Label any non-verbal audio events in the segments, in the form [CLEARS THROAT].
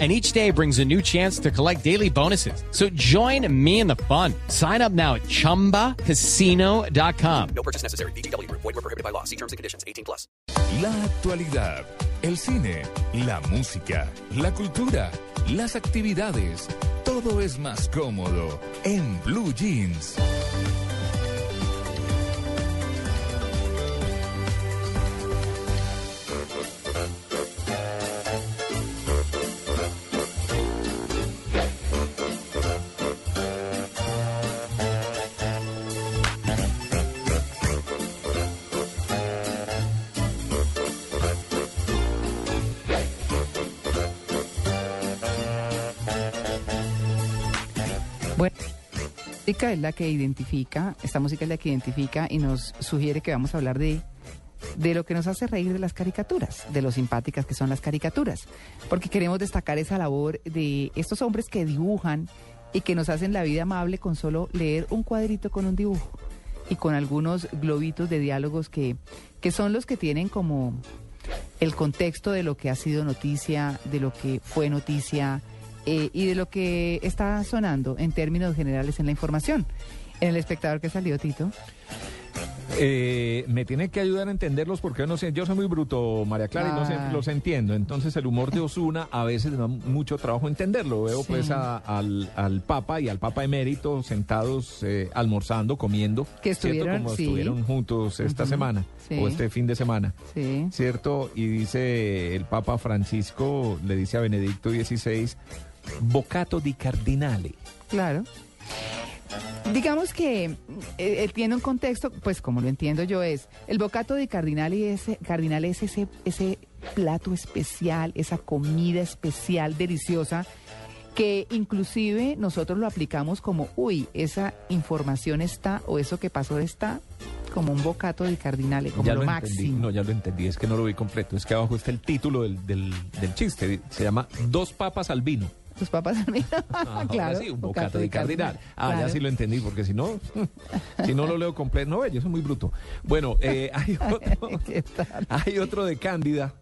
and each day brings a new chance to collect daily bonuses. So join me in the fun. Sign up now at ChumbaCasino.com. No purchase necessary. BGW. Void were prohibited by law. See terms and conditions. 18 plus. La actualidad, el cine, la música, la cultura, las actividades. Todo es más cómodo en Blue Jeans. Bueno, música es la que identifica, esta música es la que identifica y nos sugiere que vamos a hablar de, de lo que nos hace reír de las caricaturas, de lo simpáticas que son las caricaturas, porque queremos destacar esa labor de estos hombres que dibujan y que nos hacen la vida amable con solo leer un cuadrito con un dibujo y con algunos globitos de diálogos que, que son los que tienen como el contexto de lo que ha sido noticia, de lo que fue noticia eh, y de lo que está sonando en términos generales en la información. En el espectador que salió, Tito. Eh, me tiene que ayudar a entenderlos porque yo no sé, yo soy muy bruto, María Clara, y no Ah. siempre los entiendo. Entonces el humor de Osuna a veces da mucho trabajo entenderlo. Veo Sí. pues a- al, al Papa y al Papa emérito sentados eh, almorzando, comiendo. Que estuvieron, Como sí. estuvieron juntos esta semana sí. o este fin de semana. Sí. ¿Cierto? Y dice el Papa Francisco, le dice a Benedicto XVI, bocato di cardinale. Claro. Digamos que eh, eh, tiene un contexto, pues como lo entiendo yo, es el bocato de cardinal y ese cardinal es ese, ese plato especial, esa comida especial, deliciosa, que inclusive nosotros lo aplicamos como, uy, esa información está o eso que pasó está como un bocato de cardinal, como ya lo, lo máximo. entendí, no, ya lo entendí, es que no lo vi completo, es que abajo está el título del, del, del chiste, se llama Dos papas al vino. Tus papás [LAUGHS] Ah, ahora claro. sí, un bocato de cardinal. Ah, ya sí lo entendí, porque si no, [LAUGHS] si no lo leo completo, no, yo soy muy bruto. Bueno, eh, [LAUGHS] hay, otro, hay otro de Cándida,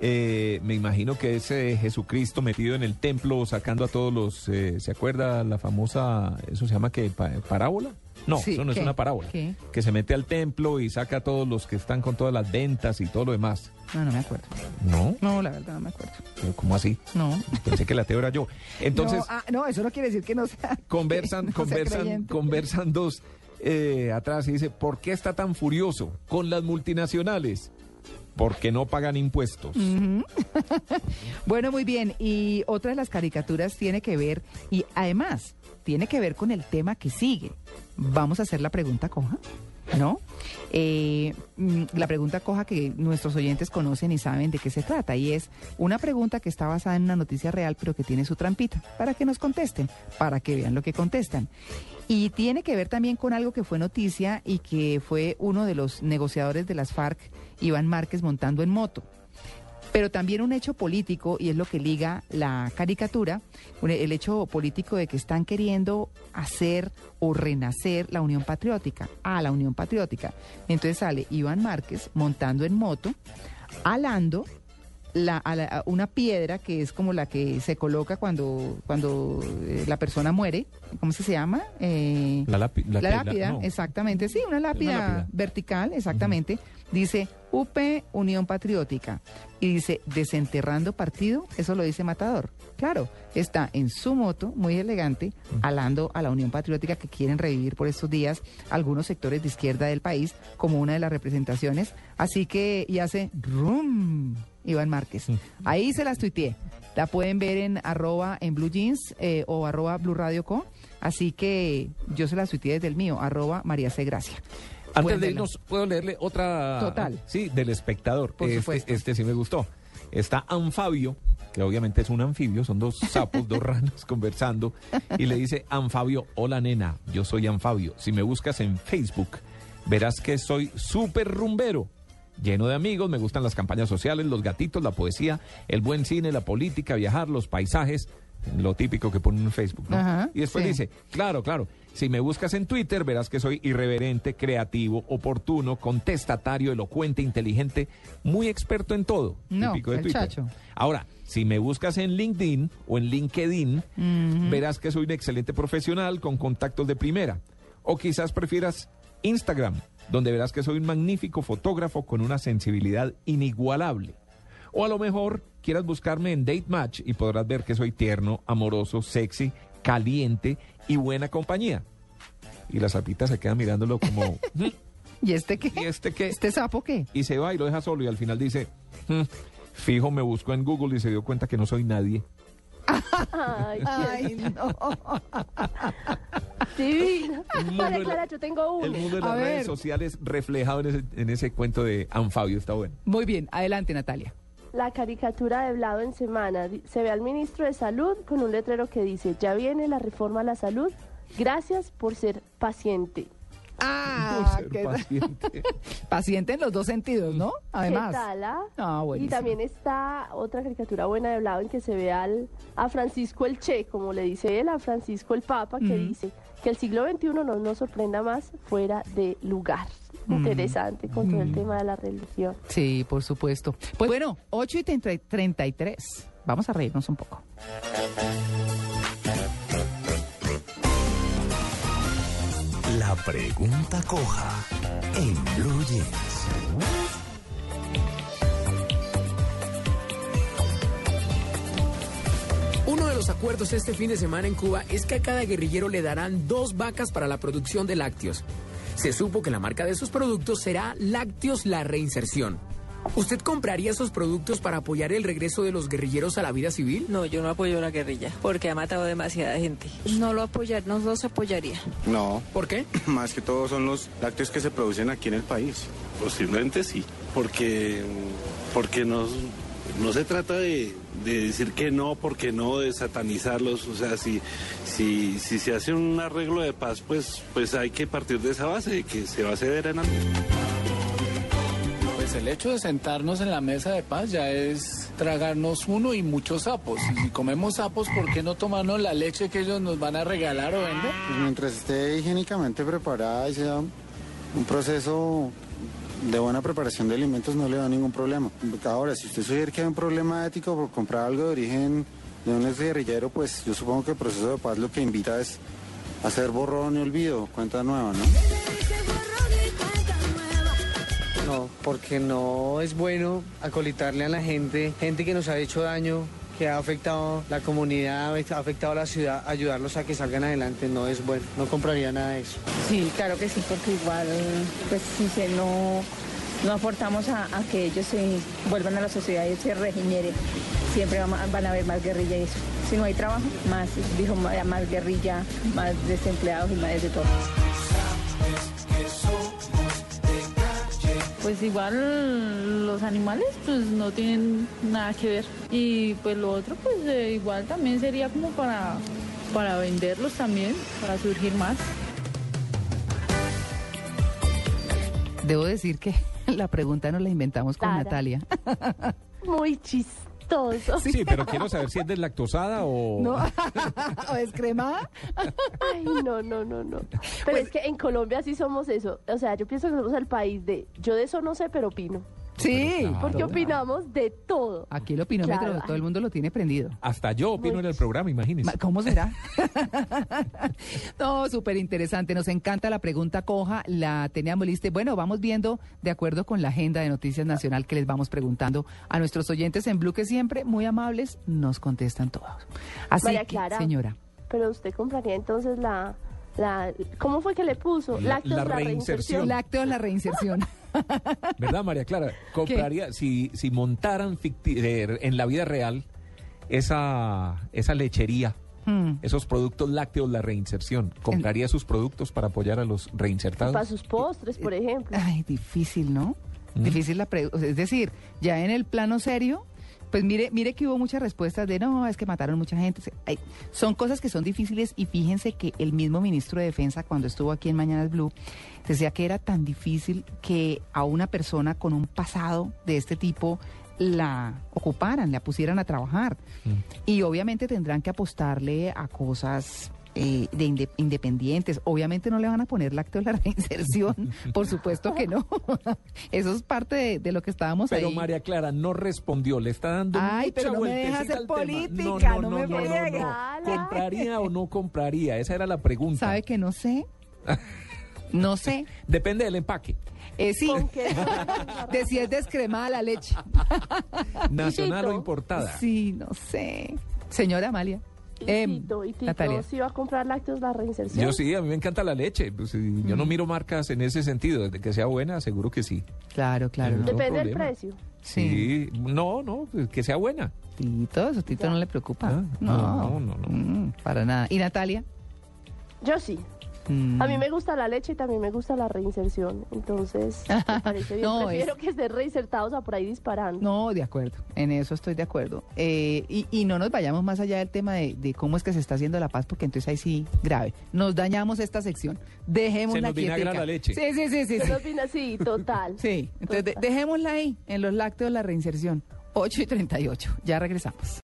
eh, me imagino que es eh, Jesucristo metido en el templo sacando a todos los, eh, ¿se acuerda la famosa, eso se llama que parábola? No, Sí, eso no es una parábola. ¿Qué? Que se mete al templo y saca a todos los que están con todas las ventas y todo lo demás. No, no me acuerdo. No, No, la verdad no me acuerdo. pero ¿cómo así? No. Pensé que la teo era yo. Entonces, no, ah, no, eso no quiere decir que no sea. [LAUGHS] conversan, no conversan, conversan dos eh, atrás y dice, ¿por qué está tan furioso con las multinacionales? Porque no pagan impuestos. [LAUGHS] Bueno, muy bien. Y otra de las caricaturas tiene que ver, y además, tiene que ver con el tema que sigue. Vamos a hacer la pregunta coja, ¿no? Eh, mm, la pregunta coja que nuestros oyentes conocen y saben de qué se trata. Y es una pregunta que está basada en una noticia real, pero que tiene su trampita, para que nos contesten, para que vean lo que contestan. Y tiene que ver también con algo que fue noticia y que fue uno de los negociadores de las FARC, Iván Márquez, montando en moto pero también un hecho político, y es lo que liga la caricatura, el hecho político de que están queriendo hacer o renacer la Unión Patriótica, a la Unión Patriótica. Entonces sale Iván Márquez montando en moto, alando la, a la- a una piedra que es como la que se coloca cuando, cuando eh, la persona muere, ¿cómo se llama? Eh, La, lápi- la, lápida, no. exactamente, sí, una lápida, lápida. vertical, exactamente. Dice UP Unión Patriótica. Y dice desenterrando partido, eso lo dice Matador. Claro, está en su moto, muy elegante, alando a la Unión Patriótica que quieren revivir por estos días algunos sectores de izquierda del país como una de las representaciones. Así que, y hace rum, Iván Márquez. Ahí se las tuiteé. La pueden ver en arroba en blue jeans eh, o arroba blue radio co. Así que yo se las tuiteé desde el mío, arroba María C. Gracia. Antes de irnos, ¿puedo leerle otra? Total. Sí, del espectador. Por este, supuesto. este sí me gustó. Está Anfabio, que obviamente es un anfibio, son dos sapos, dos [LAUGHS] ranas conversando, y le dice, Anfabio, hola nena, yo soy Anfabio. Si me buscas en Facebook, verás que soy súper rumbero. lleno de amigos, me gustan las campañas sociales, los gatitos, la poesía, el buen cine, la política, viajar, los paisajes, lo típico que ponen en Facebook, ¿no? Ajá, y después sí. dice, claro, claro, si me buscas en Twitter verás que soy irreverente, creativo, oportuno, contestatario, elocuente, inteligente, muy experto en todo. No, típico de el Twitter. chacho. Ahora, si me buscas en LinkedIn o en LinkedIn, verás que soy un excelente profesional con contactos de primera. O quizás prefieras Instagram, donde verás que soy un magnífico fotógrafo con una sensibilidad inigualable. O a lo mejor quieras buscarme en Date Match y podrás ver que soy tierno, amoroso, sexy, caliente y buena compañía. Y la sapita se queda mirándolo como, "Mm, [LAUGHS] ¿Y este qué? ¿y este qué? ¿Este sapo qué? y se va y lo deja solo y al final dice, "Hmm, fijo, me buscó en Google y se dio cuenta que no soy nadie. Ay, [LAUGHS] Ay, no. [LAUGHS] divino. la- Clara, yo tengo El uno. mundo de A las redes ver. sociales reflejado en ese, en ese cuento de Anfabio, está bueno. Muy bien, adelante Natalia. La caricatura de Blado en semana. Se ve al ministro de Salud con un letrero que dice, ya viene la reforma a la salud. Gracias por ser paciente. Ah, Por ser qué- paciente. [LAUGHS] paciente en los dos sentidos, ¿no? Además. ¿Qué tal? ah? Ah, y también está otra caricatura buena de Blado en que se ve al, a Francisco el Che, como le dice él, a Francisco el Papa, que Ujú. dice que el siglo XXI no nos sorprenda más fuera de lugar. Interesante con todo el tema de la religión. Sí, por supuesto. Pues bueno, 8 y 30 33. Vamos a reírnos un poco. La pregunta coja en Blue Jeans. Uno de los acuerdos este fin de semana en Cuba es que a cada guerrillero le darán dos vacas para la producción de lácteos. Se supo que la marca de sus productos será Lácteos La Reinserción. ¿Usted compraría esos productos para apoyar el regreso de los guerrilleros a la vida civil? No, yo no apoyo a la guerrilla porque ha matado demasiada gente. No lo apoyar, no los apoyaría. No, ¿Por qué? [CLEARS THROAT] más que todo son los lácteos que se producen aquí en el país. Posiblemente sí, porque, porque no, no se trata de, de decir que no, porque no, de satanizarlos. O sea, si, si, si se hace un arreglo de paz, pues, pues hay que partir de esa base, de que se va a ceder en algo. Pues el hecho de sentarnos en la mesa de paz ya es tragarnos uno y muchos sapos. Y si comemos sapos, ¿por qué no tomarnos la leche que ellos nos van a regalar o vender? Pues mientras esté higiénicamente preparada y sea un proceso de buena preparación de alimentos, no le da ningún problema. Ahora, si usted sugiere que hay un problema ético por comprar algo de origen de un guerrillero, pues yo supongo que el proceso de paz lo que invita es hacer borrón y olvido, cuenta nueva, ¿no? No, porque no es bueno acolitarle a la gente, gente que nos ha hecho daño, que ha afectado la comunidad, ha afectado la ciudad, ayudarlos a que salgan adelante no es bueno. No compraría nada de eso. Sí, claro que sí, porque igual, pues si se no, no aportamos a, que ellos se vuelvan a la sociedad y se regeneren, siempre van, a- haber más guerrilla y eso. Si no hay trabajo, más, dijo, más guerrilla, más desempleados y más de todo. Pues igual los animales pues no tienen nada que ver. Y pues lo otro pues eh, igual también sería como para, para venderlos también, para surgir más. Debo decir que [LAUGHS] la pregunta nos la inventamos con. Natalia. [LAUGHS] Muy chistoso. Sí, pero quiero saber si es deslactosada o... ¿No? [LAUGHS] ¿O descremada? Ay, no, no, no, no. Pero es que en Colombia sí somos eso. O sea, yo pienso que somos el país de, yo de eso no sé, pero opino. Sí. Porque opinamos de todo. Aquí el opinómetro, Claro. todo el mundo lo tiene prendido. Hasta yo opino en el programa, imagínese. Ma- ¿Cómo será? [LAUGHS] no, súper interesante. Nos encanta la pregunta coja. La teníamos lista. Bueno, vamos viendo de acuerdo con la agenda de Noticias Nacional que les vamos preguntando a nuestros oyentes en Blue, que siempre, muy amables, nos contestan todos. Así María que, señora. Pero usted compraría entonces la, la ¿cómo fue que le puso? La- Lácteos, la reinserción. Lácteo la reinserción. [LAUGHS] ¿Verdad, María Clara? Compraría, si, si montaran ficti- eh, en la vida real esa, esa lechería, Mm. esos productos lácteos, la reinserción, ¿compraría sus productos para apoyar a los reinsertados? Para sus postres, por ejemplo. Ay, difícil, ¿no? Mm. Difícil la pregunta. Es decir, ya en el plano serio, Pues mire, mire que hubo muchas respuestas de no, es que mataron mucha gente. Ay, son cosas que son difíciles y fíjense que el mismo ministro de Defensa cuando estuvo aquí en Mañanas Blue decía que era tan difícil que a una persona con un pasado de este tipo la ocuparan, la pusieran a trabajar. Y obviamente tendrán que apostarle a cosas eh, de inde- independientes. Obviamente no le van a poner lácteo la [LAUGHS] reinserción, por supuesto que no. [LAUGHS] Eso es parte de, de lo que estábamos Pero ahí. María Clara no respondió, le está dando Ay, mucha pero no me deja hacer al tema. política, no me friegue. ¿Compraría o no compraría? Esa era la pregunta. ¿Sabe que no sé? No sé. [LAUGHS] Depende del empaque. Eh, sí, de si es descremada la leche. Nacional o importada. Sí, no sé. Señora Amalia. Em, Y Tito, y Tito, Natalia. si va a comprar lácteos la reinserción. Yo sí, a mí me encanta la leche. Pues, sí, Yo no miro marcas en ese sentido. Desde que sea buena, seguro que sí. Claro, claro. No Depende del precio. Sí. No, no, pues, que sea buena. Tito, eso Tito no le preocupa. Ah, no, no, no, no. Mm, para nada. ¿Y Natalia? Yo sí. Mm. A mí me gusta la leche y también me gusta la reinserción. Entonces, [LAUGHS] me parece bien. No, Prefiero que estén reinsertados a por ahí disparando. No, de acuerdo. En eso estoy de acuerdo. Eh, y, y no nos vayamos más allá del tema de, de cómo es que se está haciendo la paz, porque entonces ahí sí, grave. Nos dañamos esta sección. Dejémosla Se nos quietica. la leche. Sí, sí, sí, sí. Así, total. [LAUGHS] Sí, entonces de- dejémosla ahí, en los lácteos, la reinserción. 8 y 38. Ya regresamos.